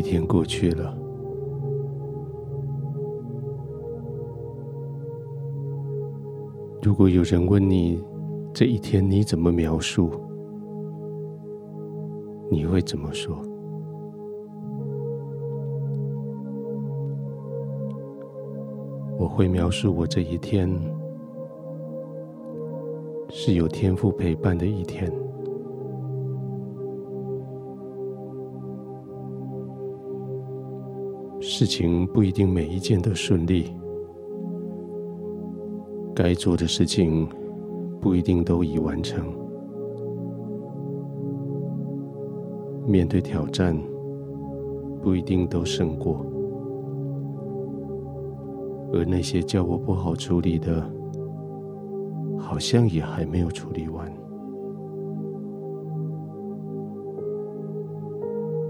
一天过去了，如果有人问你这一天你怎么描述，你会怎么说？我会描述我这一天是有天赋陪伴的一天。事情不一定每一件都顺利，该做的事情不一定都已完成，面对挑战不一定都胜过，而那些叫我不好处理的，好像也还没有处理完。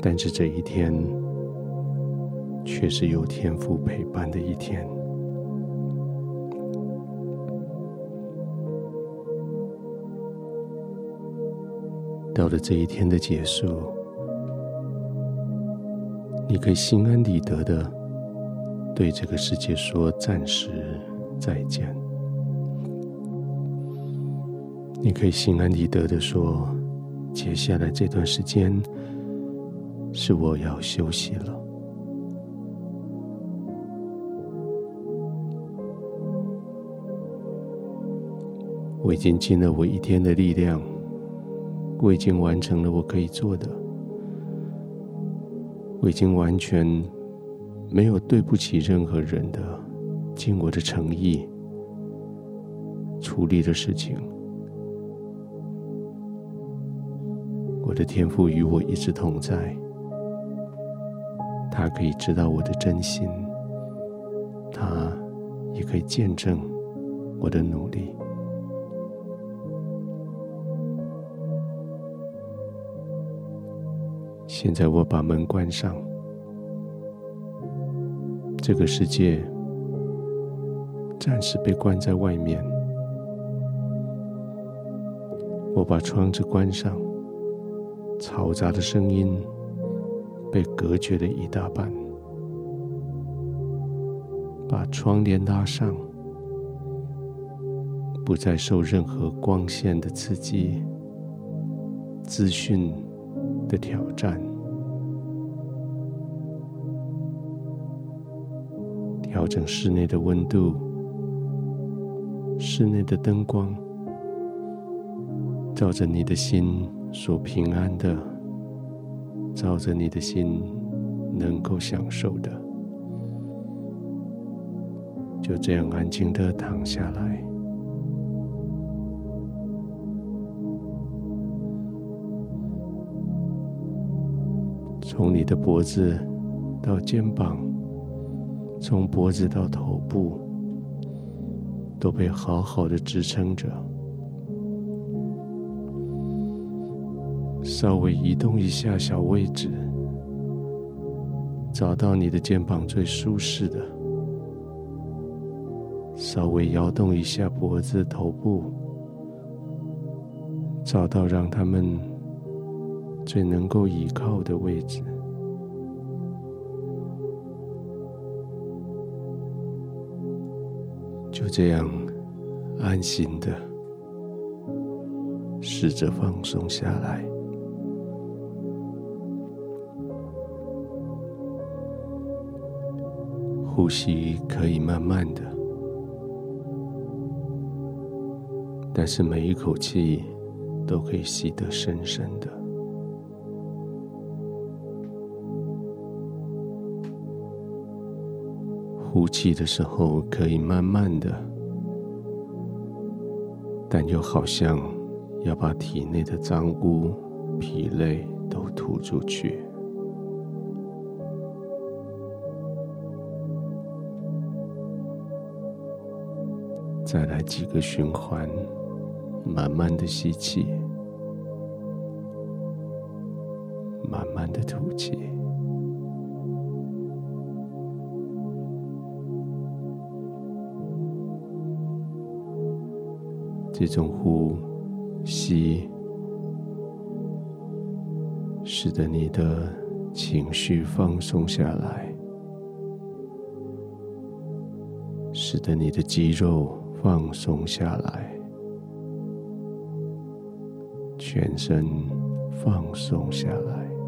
但是这一天，却是有天赋陪伴的一天。到了这一天的结束，你可以心安理得的对这个世界说暂时再见。你可以心安理得的说，接下来这段时间是我要休息了。我已经尽了我一天的力量，我已经完成了我可以做的，我已经完全没有对不起任何人的，尽我的诚意处理的事情。我的天赋与我一直同在，他可以知道我的真心，他也可以见证我的努力。现在我把门关上，这个世界暂时被关在外面。我把窗子关上，嘈杂的声音被隔绝了一大半。把窗帘拉上，不再受任何光线的刺激、资讯的挑战。调整室内的温度，室内的灯光，照着你的心所平安的，照着你的心能够享受的，就这样安静的躺下来，从你的脖子到肩膀。从脖子到头部都被好好的支撑着，稍微移动一下小位置，找到你的肩膀最舒适的，稍微摇动一下脖子头部，找到让他们最能够倚靠的位置。就这样安心的试着放松下来，呼吸可以慢慢的，但是每一口气都可以吸得深深的。呼气的时候可以慢慢的，但又好像要把体内的脏污、疲累都吐出去。再来几个循环，慢慢的吸气，慢慢的吐这种呼吸，使得你的情绪放松下来，使得你的肌肉放松下来，全身放松下来。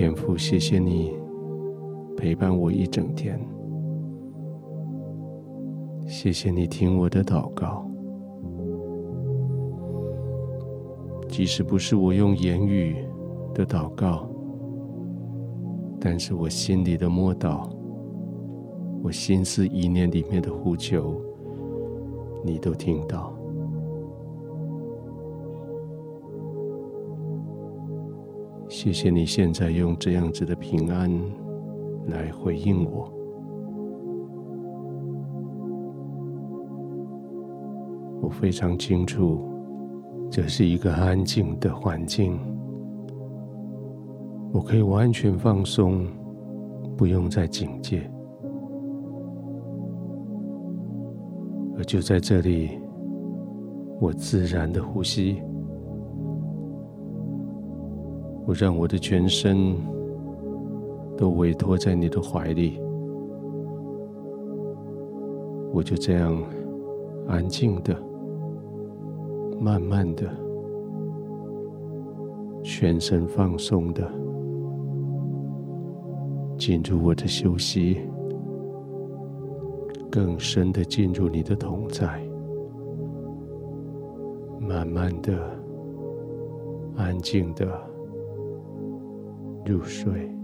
天父，谢谢你陪伴我一整天。谢谢你听我的祷告，即使不是我用言语的祷告，但是我心里的默祷，我心思意念里面的呼求，你都听到。谢谢你现在用这样子的平安来回应我。我非常清楚，这是一个安静的环境，我可以完全放松，不用再警戒。而就在这里，我自然的呼吸，我让我的全身都委托在你的怀里，我就这样安静的。慢慢的，全身放松的进入我的休息，更深的进入你的同在，慢慢的、安静的入睡。